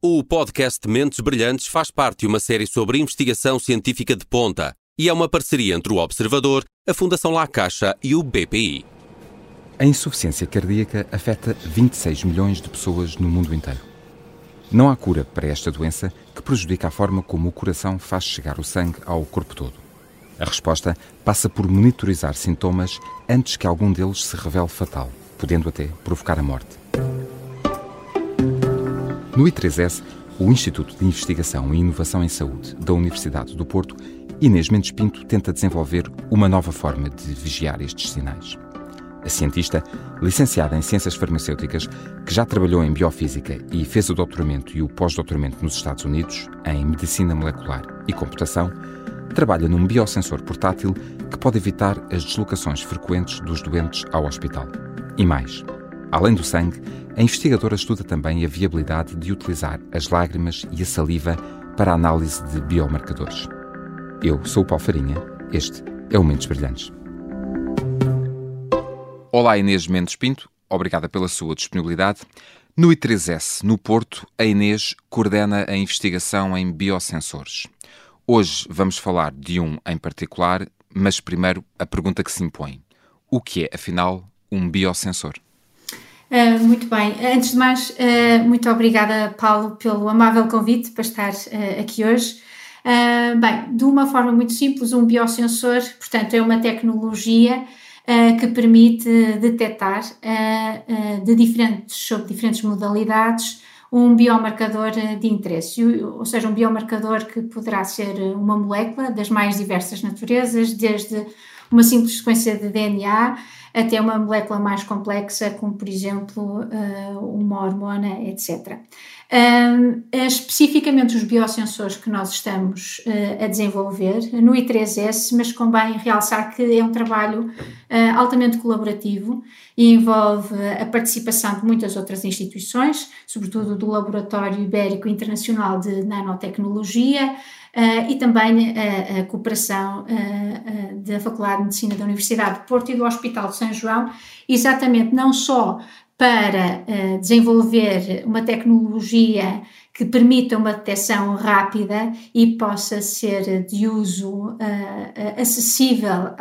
O podcast Mentes Brilhantes faz parte de uma série sobre investigação científica de ponta e é uma parceria entre o Observador, a Fundação La Caixa e o BPI. A insuficiência cardíaca afeta 26 milhões de pessoas no mundo inteiro. Não há cura para esta doença que prejudica a forma como o coração faz chegar o sangue ao corpo todo. A resposta passa por monitorizar sintomas antes que algum deles se revele fatal, podendo até provocar a morte. No I3S, o Instituto de Investigação e Inovação em Saúde da Universidade do Porto, Inês Mendes Pinto tenta desenvolver uma nova forma de vigiar estes sinais. A cientista, licenciada em Ciências Farmacêuticas, que já trabalhou em Biofísica e fez o doutoramento e o pós-doutoramento nos Estados Unidos em Medicina Molecular e Computação, trabalha num biosensor portátil que pode evitar as deslocações frequentes dos doentes ao hospital. E mais, além do sangue, a investigadora estuda também a viabilidade de utilizar as lágrimas e a saliva para a análise de biomarcadores. Eu sou o Paulo Farinha, este é o Mentes Brilhantes. Olá Inês Mendes Pinto, obrigada pela sua disponibilidade. No I3S, no Porto, a Inês coordena a investigação em biosensores. Hoje vamos falar de um em particular, mas primeiro a pergunta que se impõe: o que é, afinal, um biosensor? Uh, muito bem. Antes de mais, uh, muito obrigada, Paulo, pelo amável convite para estar uh, aqui hoje. bem, de uma forma muito simples, um biosensor, portanto, é uma tecnologia que permite detectar de diferentes, sob diferentes modalidades um biomarcador de interesse, ou seja, um biomarcador que poderá ser uma molécula das mais diversas naturezas, desde uma simples sequência de DNA até uma molécula mais complexa, como por exemplo eh, uma hormona, etc. Um, especificamente os biosensores que nós estamos uh, a desenvolver no I3S, mas convém realçar que é um trabalho altamente colaborativo e envolve a participação de muitas outras instituições, sobretudo do Laboratório Ibérico Internacional de Nanotecnologia, e também a, a cooperação uh, uh, da Faculdade de Medicina da Universidade de Porto e do Hospital de São João, exatamente não só para desenvolver uma tecnologia que permita uma detecção rápida e possa ser de uso acessível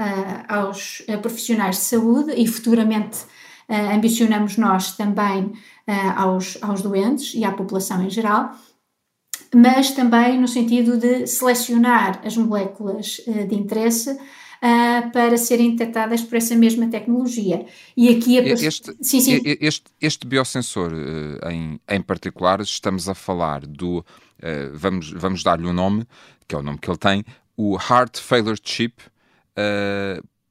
aos profissionais de saúde e futuramente ambicionamos nós também aos, aos doentes e à população em geral, mas também no sentido de selecionar as moléculas uh, de interesse uh, para serem detectadas por essa mesma tecnologia. E aqui a... este, sim, sim. Este, este biosensor uh, em, em particular, estamos a falar do, vamos, vamos dar-lhe o um nome, que é o nome que ele tem, o Heart Failure Chip,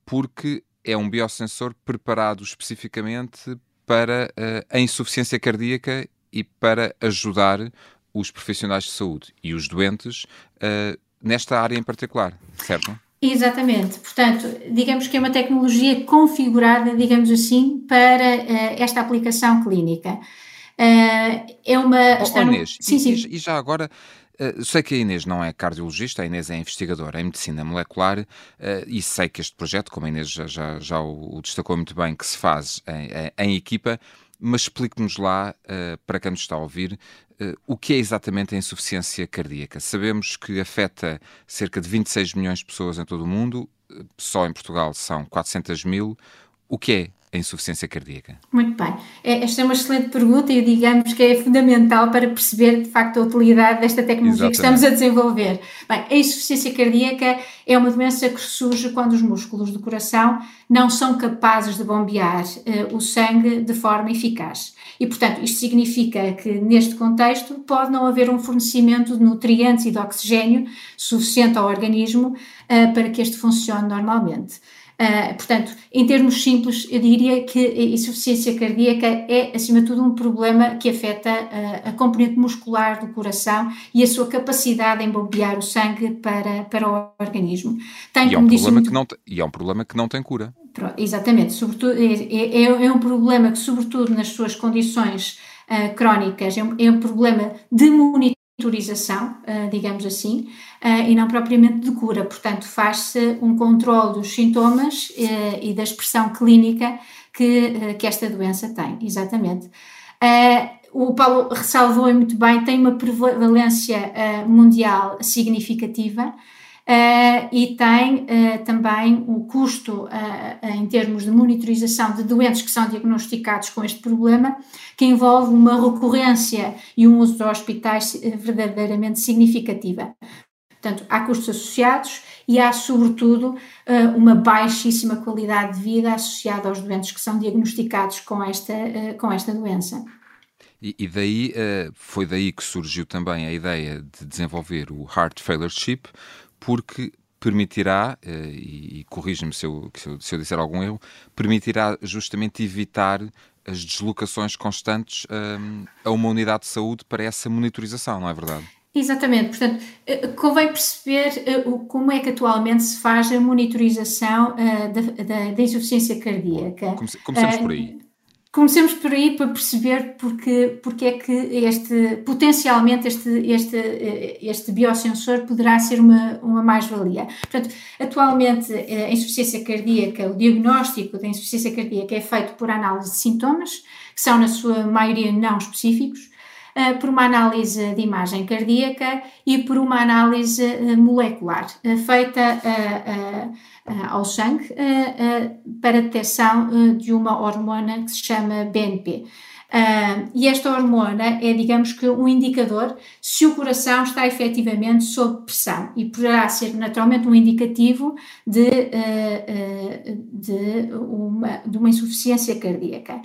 porque é um biosensor preparado especificamente para a insuficiência cardíaca e para ajudar os profissionais de saúde e os doentes uh, nesta área em particular, certo? Exatamente, portanto, digamos que é uma tecnologia configurada, digamos assim, para uh, esta aplicação clínica. Uh, é uma. Oh, Inês, sim, e, sim. e já agora, Uh, sei que a Inês não é cardiologista, a Inês é investigadora em medicina molecular uh, e sei que este projeto, como a Inês já, já, já o, destacou muito bem, que se faz em, em, em equipa, mas explique-nos lá, uh, para quem nos está a ouvir, uh, o que é exatamente a insuficiência cardíaca. Sabemos que afeta cerca de 26 milhões de pessoas em todo o mundo, uh, só em Portugal são 400 mil. O que é a insuficiência cardíaca? Muito bem. É, esta é uma excelente pergunta e digamos que é fundamental para perceber de facto a utilidade desta tecnologia Exatamente. que estamos a desenvolver. Bem, a insuficiência cardíaca é uma doença que surge quando os músculos do coração não são capazes de bombear uh, o sangue de forma eficaz. E, portanto, isto significa que, neste contexto, pode não haver um fornecimento de nutrientes e de oxigênio suficiente ao organismo uh, para que este funcione normalmente. Uh, portanto, em termos simples, eu diria que a insuficiência cardíaca é, acima de tudo, um problema que afeta uh, a componente muscular do coração e a sua capacidade em bombear o sangue para, para o organismo. Tem, e, é um problema que não, e é um problema que não tem cura. Exatamente, sobretudo, é, é, é um problema que, sobretudo nas suas condições uh, crónicas, é um, é um problema de monitorização monitorização, uh, digamos assim, uh, e não propriamente de cura. Portanto, faz-se um controle dos sintomas uh, e da expressão clínica que, que esta doença tem, exatamente. o Paulo ressalvou muito bem, tem uma prevalência mundial significativa. Uh, e tem uh, também o custo uh, em termos de monitorização de doentes que são diagnosticados com este problema, que envolve uma recorrência e um uso de hospitais verdadeiramente significativa. Portanto, há custos associados e há, sobretudo, uma baixíssima qualidade de vida associada aos doentes que são diagnosticados com esta, com esta doença. E, daí, foi daí que surgiu também a ideia de desenvolver o Heart Failure Chip, porque permitirá, eh, e, e corrija-me se eu, se, se eu disser algum erro, permitirá justamente evitar as deslocações constantes um, a uma unidade de saúde para essa monitorização, não é verdade? Exatamente, portanto, eh, convém perceber eh, como é que atualmente se faz a monitorização da, da, da insuficiência cardíaca. Comecemos por aí. Comecemos por aí para perceber porque, porque é que este, potencialmente este, este, este biosensor poderá ser uma, uma mais-valia. Portanto, atualmente a insuficiência cardíaca, o diagnóstico da insuficiência cardíaca é feito por análise de sintomas, que são na sua maioria não específicos, eh, por uma análise de imagem cardíaca e por uma análise eh, molecular, eh, feita ao sangue para detecção de uma hormona que se chama BNP. e esta hormona é, digamos que, um indicador se o coração está efetivamente sob pressão e poderá ser naturalmente um indicativo de, de, uma, de uma insuficiência cardíaca.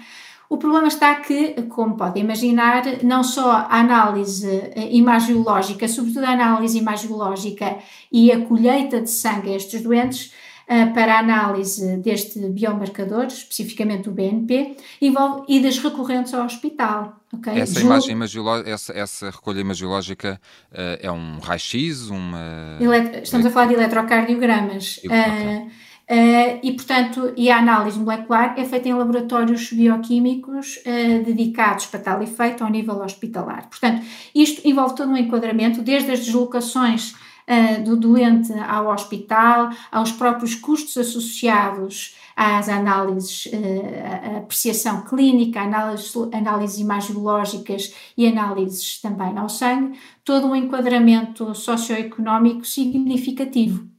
O problema está que, como pode imaginar, não só a análise imagiológica, sobretudo a análise imagiológica e a colheita de sangue a estes doentes, eh, para a análise deste biomarcador, especificamente o BNP, envolve idas recorrentes ao hospital. Okay? Essa, imagem essa, essa recolha imagiológica uh, é um raio-x? Uma... Estamos a falar de eletrocardiogramas. Uh, uh, e, portanto, e a análise molecular é feita em laboratórios bioquímicos dedicados para tal efeito ao nível hospitalar. Portanto, isto envolve todo um enquadramento, desde as deslocações uh, do doente ao hospital, aos próprios custos associados às análises, uh, apreciação clínica, análises, análises imagiológicas e análises também ao sangue, todo um enquadramento socioeconómico significativo.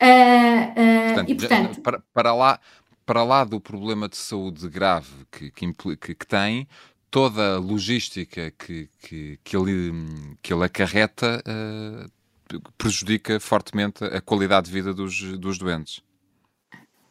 Uh, portanto, e, portanto, para, para, lá, para lá do problema de saúde grave que, que, que tem, toda a logística que, que, que, ele, que ele acarreta uh, prejudica fortemente a qualidade de vida dos, dos doentes.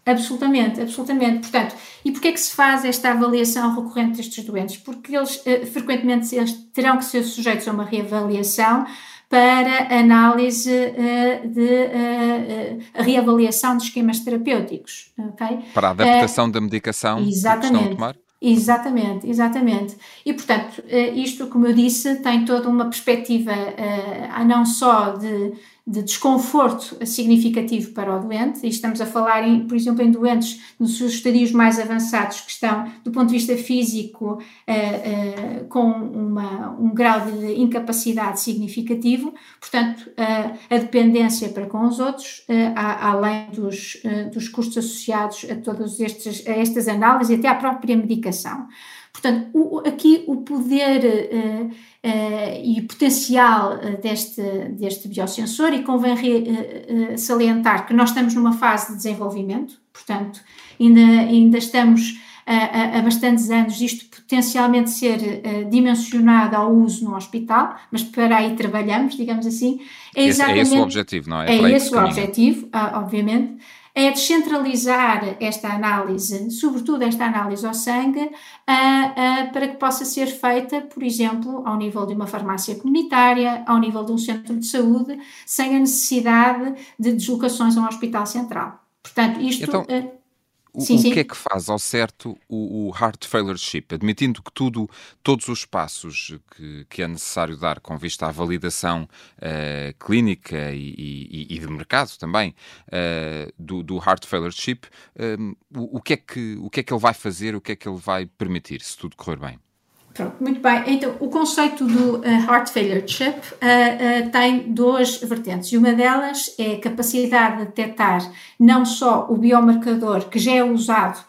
Absolutamente, absolutamente. Portanto, e porquê é que se faz esta avaliação recorrente destes doentes? Porque eles, eh, frequentemente, eles terão que ser sujeitos a uma reavaliação para análise uh, de uh, reavaliação de esquemas terapêuticos, ok? Para a adaptação da medicação exatamente. que estão a tomar? Exatamente, exatamente. E, portanto, isto, como eu disse, tem toda uma perspectiva uh, não só de de desconforto significativo para o doente, e estamos a falar, em, por exemplo, em doentes nos seus estadios mais avançados que estão, do ponto de vista físico, uh, uh, com uma, um grau de incapacidade significativo, portanto, uh, a dependência para com os outros, além dos, dos custos associados a todas estas análises e até à própria medicação. Portanto, o, aqui o poder uh, uh, e o potencial uh, deste, deste biosensor, e convém re, salientar que nós estamos numa fase de desenvolvimento, portanto, ainda, ainda estamos a, a, bastantes anos isto potencialmente ser dimensionado ao uso no hospital, mas para aí trabalhamos, digamos assim. É, exatamente, é esse o objetivo, não é? É, é esse o objetivo, obviamente é descentralizar esta análise, sobretudo esta análise ao sangue, para que possa ser feita, por exemplo, ao nível de uma farmácia comunitária, ao nível de um centro de saúde, sem a necessidade de deslocações a um hospital central. Portanto, isto. Então, uh, o, sim, o sim. que é que faz ao certo o, o heart failure chip? Admitindo que tudo, todos os passos que, que é necessário dar com vista à validação uh, clínica e, e, e, de mercado também uh, do, do heart failure chip, uh, o, o, que é que, o que é que ele vai fazer, o que é que ele vai permitir, se tudo correr bem? Pronto, muito bem. Então, o conceito do uh, Heart Failure Chip uh, uh, tem duas vertentes e uma delas é a capacidade de detectar não só o biomarcador que já é usado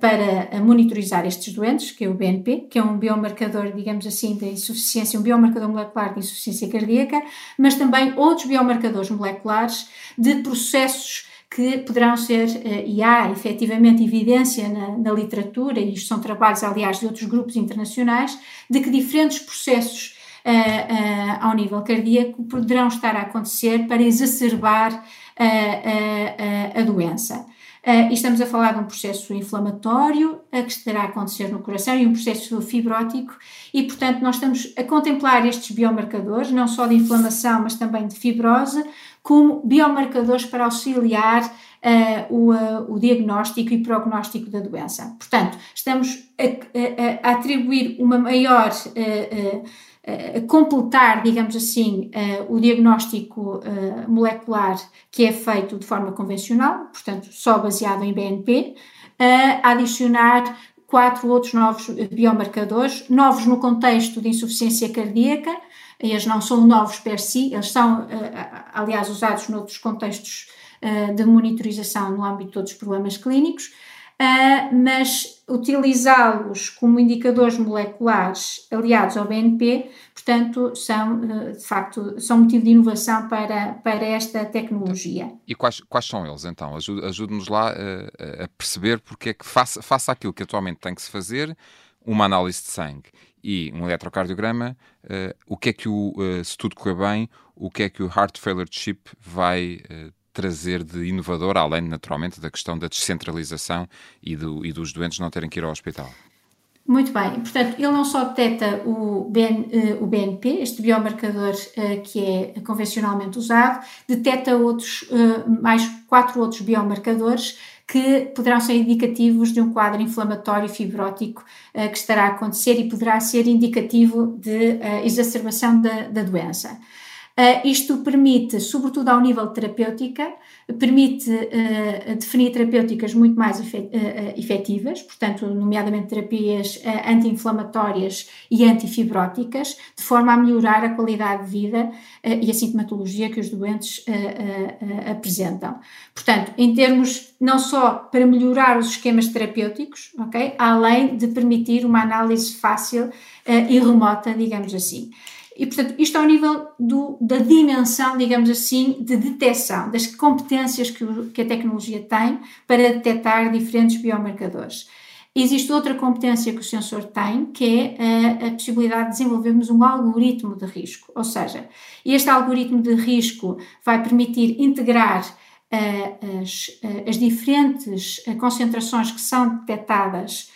para monitorizar estes doentes, que é o BNP, que é um biomarcador, digamos assim, de insuficiência, um biomarcador molecular de insuficiência cardíaca, mas também outros biomarcadores moleculares de processos que poderão ser, uh, e há efetivamente evidência na, na literatura, e isto são trabalhos, aliás, de outros grupos internacionais, de que diferentes processos Uh, uh, ao nível cardíaco poderão estar a acontecer para exacerbar uh, a doença. Uh, e estamos a falar de um processo inflamatório uh, que estará a acontecer no coração e um processo fibrótico, e portanto nós estamos a contemplar estes biomarcadores, não só de inflamação, mas também de fibrose, como biomarcadores para auxiliar uh, o, o, diagnóstico e prognóstico da doença. Portanto, estamos a, a, a atribuir uma maior a completar, digamos assim, uh, o diagnóstico uh, molecular que é feito de forma convencional, portanto, só baseado em BNP, a adicionar quatro outros novos biomarcadores, novos no contexto de insuficiência cardíaca, eles não são novos per si, eles são, aliás, usados noutros contextos de monitorização no âmbito de outros problemas clínicos, mas utilizá-los como indicadores moleculares aliados ao BNP, portanto, são, uh, de facto, são motivo de inovação para, para esta tecnologia. E quais, quais são eles, então? Ajude-nos lá uh, a perceber porque é que, faça, faça aquilo que atualmente tem que se fazer, uma análise de sangue e um eletrocardiograma, uh, o que é que o, uh, se tudo correr bem, o que é que o Heart Failure Chip vai uh, trazer de inovador, além naturalmente da questão da descentralização e, do, e dos doentes não terem que ir ao hospital? Muito bem, portanto, ele não só detecta o, BN, eh, o BNP, este biomarcador uh, que é convencionalmente usado, detecta outros, uh, mais quatro outros biomarcadores que poderão ser indicativos de um quadro inflamatório fibrótico que estará a acontecer e poderá ser indicativo de exacerbação da, da doença. Uh, isto permite, sobretudo ao nível terapêutica, permite uh, definir terapêuticas muito mais eh, efetivas, portanto, nomeadamente terapias anti-inflamatórias e antifibróticas, de forma a melhorar a qualidade de vida e a sintomatologia que os doentes apresentam. Portanto, em termos não só para melhorar os esquemas terapêuticos, ok, além de permitir uma análise fácil e remota, digamos assim. E, portanto, isto ao nível do, da dimensão, digamos assim, de detecção, das competências que, o, que a tecnologia tem para detectar diferentes biomarcadores. Existe outra competência que o sensor tem, que é a, a, possibilidade de desenvolvermos um algoritmo de risco. Ou seja, este algoritmo de risco vai permitir integrar uh, as, uh, as, diferentes uh, concentrações que são detectadas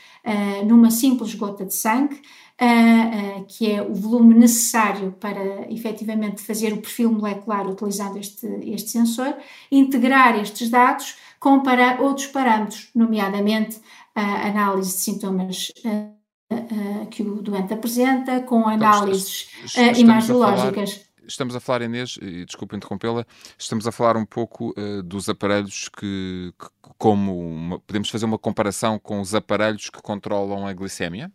numa simples gota de sangue uh, uh, que é o volume necessário para efetivamente fazer o perfil molecular utilizando este, este sensor, integrar estes dados com para outros parâmetros, nomeadamente a análise de sintomas uh, que o doente apresenta, com análises então, imagiológicas estamos a falar, Inês, e desculpa interrompê-la, estamos a falar um pouco uh, dos aparelhos que, que como uma, podemos fazer uma comparação com os aparelhos que controlam a glicemia?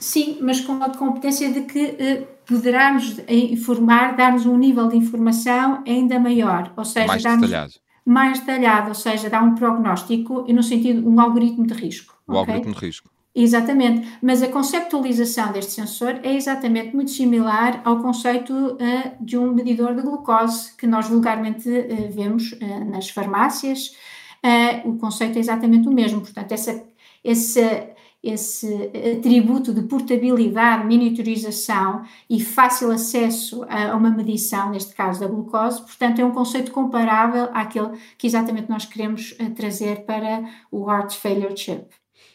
Sim, mas com a competência de que eh, poderamos informar, darmos um nível de informação ainda maior, ou seja, mais detalhado. mais detalhado, ou seja, dá um prognóstico e no sentido um algoritmo de risco. O okay? algoritmo de risco. Exatamente, mas a conceptualização deste sensor é exatamente muito similar ao conceito uh, de um medidor de glucose que nós vulgarmente uh, vemos uh, nas farmácias. o conceito é exatamente o mesmo, portanto, essa, essa esse atributo de portabilidade, miniaturização e fácil acesso a uma medição, neste caso da glucose, portanto é um conceito comparável àquele que exatamente nós queremos eh, trazer para o Heart Failure Chip.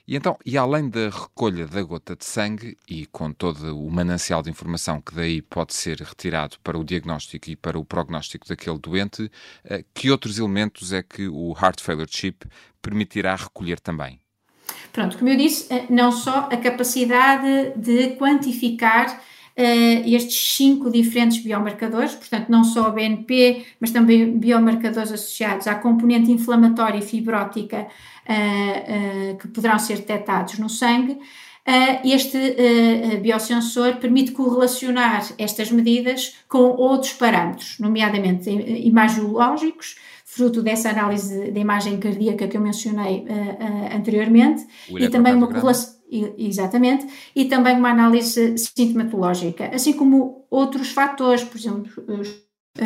E então, e além da recolha da gota de sangue e com todo o manancial de informação que daí pode ser retirado para o diagnóstico e para o prognóstico daquele doente, eh, que outros elementos é que o Heart Failure Chip permitirá recolher também? Pronto, como eu disse, eh, não só a capacidade de quantificar uh, estes cinco diferentes biomarcadores, portanto, não só o BNP, mas também biomarcadores associados à componente inflamatória e fibrótica uh, uh, que poderão ser detectados no sangue. este biosensor permite correlacionar estas medidas com outros parâmetros, nomeadamente imagiológicos, fruto dessa análise da imagem cardíaca que eu mencionei uh, uh, anteriormente, e também uma correlação. Exatamente, e também uma análise sintomatológica, assim como outros fatores, por exemplo,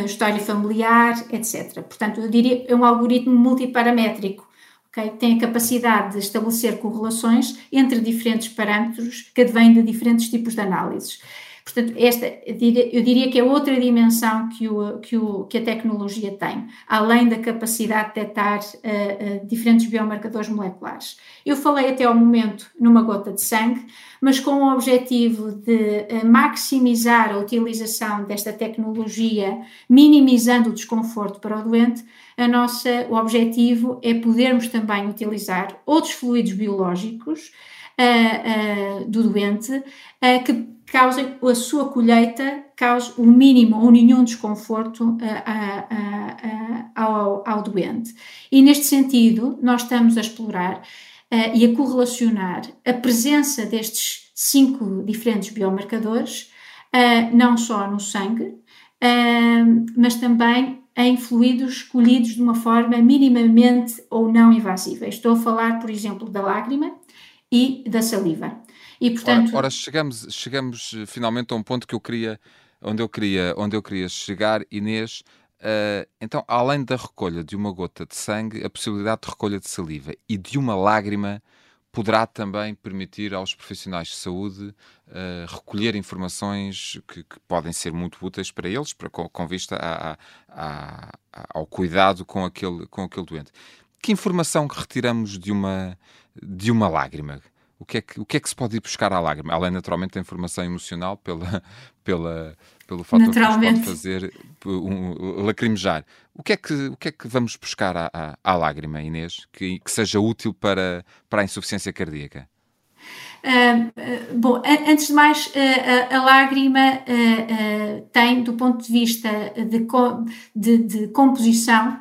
história familiar, etc. Portanto, eu diria é um algoritmo multiparamétrico, okay? tem a capacidade de estabelecer correlações entre diferentes parâmetros que advêm de diferentes tipos de análises. Portanto, esta, eu diria que é outra dimensão que, o, que, o, que a tecnologia tem, além da capacidade de detectar uh, uh, diferentes biomarcadores moleculares. Eu falei até ao momento numa gota de sangue, mas com o objetivo de uh, maximizar a utilização desta tecnologia, minimizando o desconforto para o doente, a nossa, o objetivo é podermos também utilizar outros fluidos biológicos do doente que causem a sua colheita cause o mínimo ou nenhum desconforto ao, ao, doente. E neste sentido, nós estamos a explorar uh, e a correlacionar a presença destes cinco diferentes biomarcadores, uh, não só no sangue, uh, mas também em fluidos escolhidos de uma forma minimamente ou não invasiva. Estou a falar, por exemplo, da lágrima e da saliva. E portanto. Ora, ora, chegamos, chegamos eh, finalmente a um ponto que eu queria, onde eu queria, onde eu queria chegar, Inês. Uh, então, além da recolha de uma gota de sangue, a possibilidade de recolha de saliva e de uma lágrima poderá também permitir aos profissionais de saúde uh, recolher informações que, que, podem ser muito úteis para eles, para, com, com vista a, a, a, ao cuidado com aquele, com aquele doente. Que informação que retiramos de uma, de uma lágrima? o que, é que, o que é que se pode ir buscar à lágrima? Além, naturalmente, da informação emocional, pela, pela, pelo fator que nos pode fazer um, lacrimejar. O que, é que, o que é que vamos buscar à, à, à lágrima, Inês, que, que seja útil para, para a insuficiência cardíaca? Uh, bom, antes de mais, a, lágrima uh, tem, do ponto de vista de, de, de composição,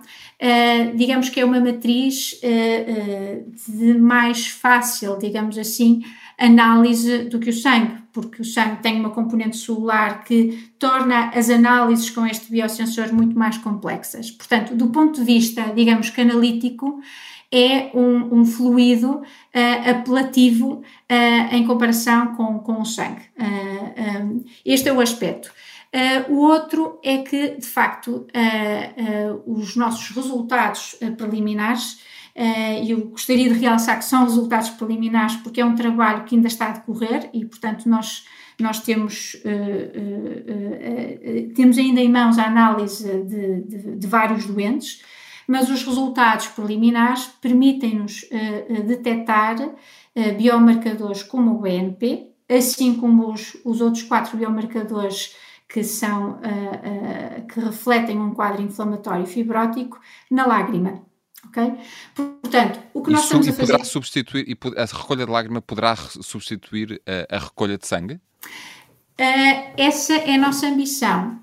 digamos que é uma matriz de mais fácil, digamos assim, análise do que o sangue, porque o sangue tem uma componente celular que torna as análises com este biosensor muito mais complexas. Portanto, do ponto de vista, digamos que analítico, é um, um fluido uh, apelativo uh, em comparação com, com o sangue. Uh, um, este é o aspecto. o outro é que, de facto, os nossos resultados preliminares e eu gostaria de realçar que são resultados preliminares porque é um trabalho que ainda está a decorrer e, portanto, nós, nós temos, uh, uh, uh, temos ainda em mãos a análise de, de, de vários doentes, mas os resultados preliminares permitem-nos uh, detectar uh, biomarcadores como o BNP, assim como os, os outros quatro biomarcadores que são uh, que refletem um quadro inflamatório fibrótico na lágrima. Ok? Portanto, o que nós Isso, estamos a fazer... substituir, e a recolha de lágrima poderá substituir a, a recolha de sangue? essa é a nossa ambição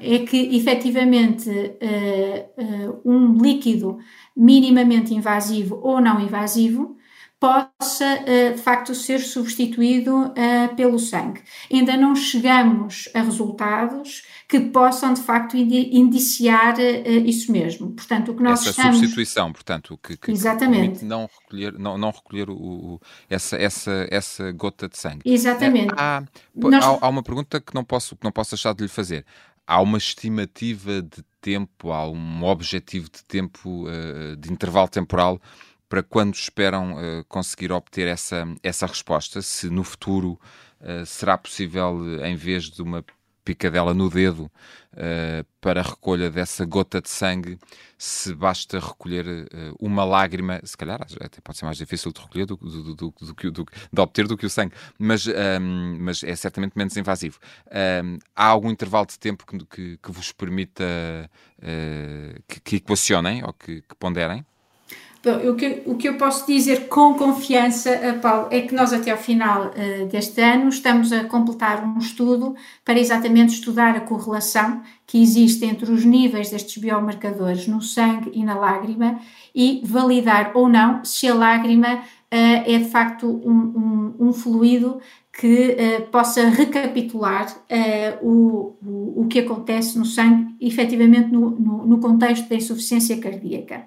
é que efetivamente eh, eh, um líquido minimamente invasivo ou não invasivo possa eh, de facto ser substituído pelo sangue. Ainda não chegamos a resultados que possam de facto indiciar isso mesmo. Portanto, o que nós essa estamos... substituição, portanto, que, que Exatamente. não recolher, não, não recolher o, o, essa, essa, essa gota de sangue. Exatamente. Há, nós... há, há, uma pergunta que não posso, que não posso deixar de lhe fazer há uma estimativa de tempo, há um objetivo de tempo, de intervalo temporal para quando esperam uh, conseguir obter essa, essa resposta? Se no futuro uh, será possível, em vez de uma picadela no dedo uh, para a recolha dessa gota de sangue, se basta recolher uh, uma lágrima, se calhar até pode ser mais difícil de recolher do, do, do, do, de obter do que o sangue, mas, um, ehm, mas é certamente menos invasivo. Um, ehm, há algum intervalo de tempo que, que, que vos permita uh, que, que, equacionem ou que, que ponderem? o, que, o que eu posso dizer com confiança, eh, Paulo, é que nós até ao final uh, deste ano estamos a completar um estudo para exatamente estudar a correlação que existe entre os níveis destes biomarcadores no sangue e na lágrima e validar ou não se a lágrima uh, é de facto um, um, um fluido que uh, possa recapitular uh, o, o, o, que acontece no sangue, efetivamente no, no, no contexto da insuficiência cardíaca.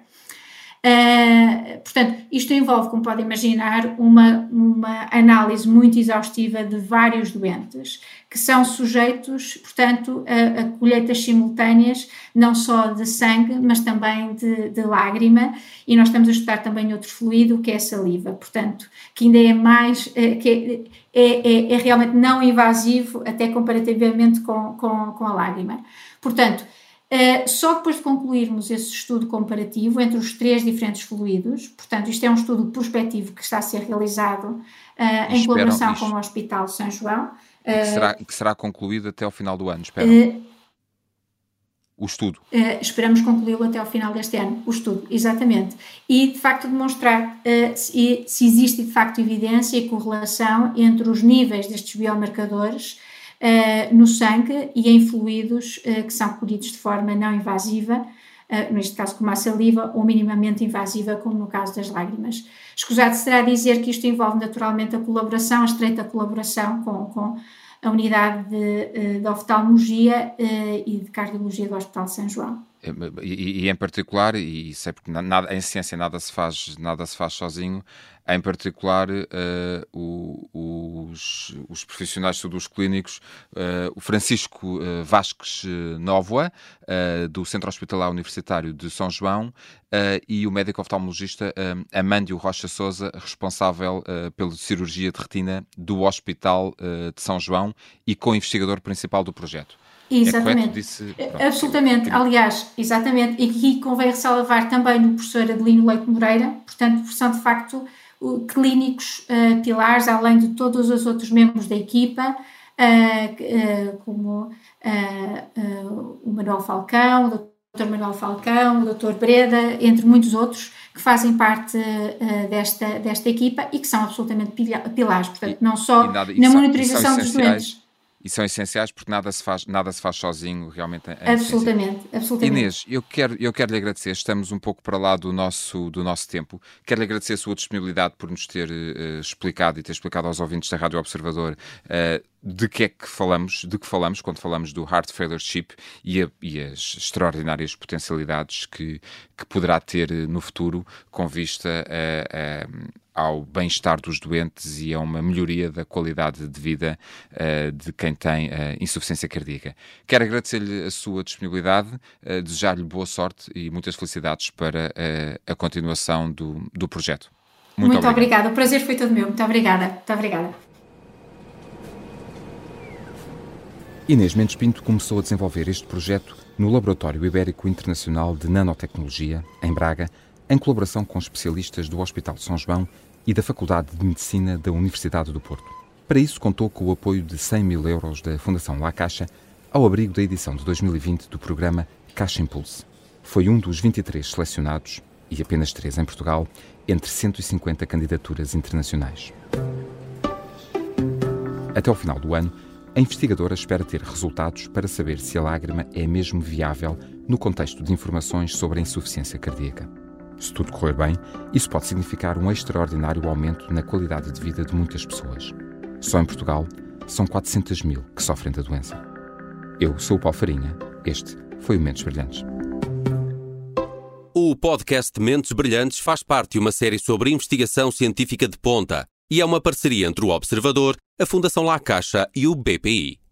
Uh, portanto, isto envolve, como pode imaginar, uma, uma análise muito exaustiva de vários doentes que são sujeitos, portanto, a, a colheitas simultâneas, não só de sangue, mas também de, de, lágrima, e nós estamos a estudar também outro fluido, que é a saliva, portanto, que ainda é mais, uh, que é, é, é, é, realmente não invasivo, até comparativamente com, com, com a lágrima. Portanto, Uh, só depois de concluirmos esse estudo comparativo entre os três diferentes fluidos, portanto, isto é um estudo prospectivo que está a ser realizado uh, em colaboração com o Hospital São João. Uh, que, será, que será concluído até ao final do ano, espero. o estudo. esperamos concluí-lo até ao final deste ano, o estudo, exatamente. E, de facto, demonstrar se, se existe, de facto, evidência e correlação entre os níveis destes biomarcadores uh, no sangue e em fluidos uh, que são colhidos de forma não invasiva, uh, neste caso como a saliva, ou minimamente invasiva, como no caso das lágrimas. Escusado será dizer que isto envolve naturalmente a colaboração, a estreita colaboração com, com a unidade de, de oftalmologia e de cardiologia do Hospital São João. E, e, em particular, e sei porque nada, em ciência nada se faz, nada se faz sozinho, em particular uh, o, os, os, profissionais os clínicos, uh, o Francisco uh, Vasques Novoa, do Centro Hospitalar Universitário de São João, e o médico oftalmologista Amândio Rocha Souza, responsável pela cirurgia de retina do Hospital de São João e co-investigador principal do projeto. É exatamente. É disse, Absolutamente. Aliás, exatamente. E aqui convém ressalvar também no professor Adelino Leite Moreira, portanto, são de facto clínicos uh, pilares, além de todos os outros membros da equipa, uh, uh, como o Manuel Falcão, o Dr. Manuel Falcão, o Dr. Breda, entre muitos outros, que fazem parte desta, desta equipa e que são absolutamente pilares, portanto, não só nada, na monitorização dos doentes e são essenciais porque nada se faz, nada se faz sozinho, realmente. É absolutamente, absolutamente. Inês, eu quero, eu quero lhe agradecer, estamos um pouco para lá do nosso, do nosso tempo. Quero lhe agradecer a sua disponibilidade por nos ter uh, explicado e ter explicado aos ouvintes da Rádio Observador uh, de que é que falamos, de que falamos quando falamos do Heart Failure Chip e, a, e as extraordinárias potencialidades que, que poderá ter eh, no futuro com vista a, a, ao bem-estar dos doentes e a uma melhoria da qualidade de vida uh, de quem tem uh, insuficiência cardíaca. Quero agradecer-lhe a sua disponibilidade, uh, desejar-lhe boa sorte e muitas felicidades para a continuação do, do projeto. Muito, Muito obrigada. O prazer foi todo meu. Muito obrigada. Muito obrigada. Inês Mendes Pinto começou a desenvolver este projeto no Laboratório Ibérico Internacional de Nanotecnologia, em Braga, em colaboração com especialistas do Hospital São João e da Faculdade de Medicina da Universidade do Porto. Para isso, contou com o apoio de 100 mil euros da Fundação La Caixa, ao abrigo da edição de 2020 do programa Caixa Impulse. Foi um dos 23 selecionados, e apenas três em Portugal, entre 150 candidaturas internacionais. Até ao final do ano, a investigadora espera ter resultados para saber se a lágrima é mesmo viável no contexto de informações sobre a insuficiência cardíaca. Se tudo correr bem, isso pode significar um extraordinário aumento na qualidade de vida de muitas pessoas. Só em Portugal, são 400 mil que sofrem da doença. Eu sou o Paulo Farinha. Este foi o Mentes Brilhantes. O podcast Mentes Brilhantes faz parte de uma série sobre investigação científica de ponta e é uma parceria entre o Observador, a Fundação La Caixa e o BPI.